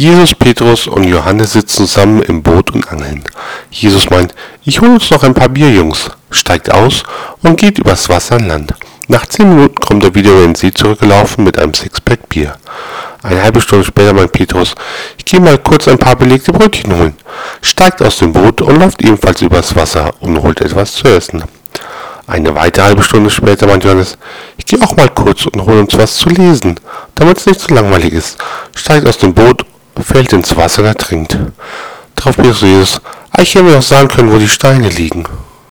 Jesus, Petrus und Johannes sitzen zusammen im Boot und angeln. Jesus meint, ich hole uns noch ein paar Bier, Jungs, steigt aus und geht übers Wasser an Land. Nach zehn Minuten kommt er wieder über den See zurückgelaufen mit einem Sixpack Bier. Eine halbe Stunde später meint Petrus, ich gehe mal kurz ein paar belegte Brötchen holen, steigt aus dem Boot und läuft ebenfalls übers Wasser und holt etwas zu essen. Eine weitere halbe Stunde später meint Johannes, ich gehe auch mal kurz und hole uns was zu lesen, damit es nicht zu langweilig ist, steigt aus dem Boot fällt ins Wasser und ertrinkt. Darauf Jesus, ah, ich hätte mir auch sagen können, wo die Steine liegen.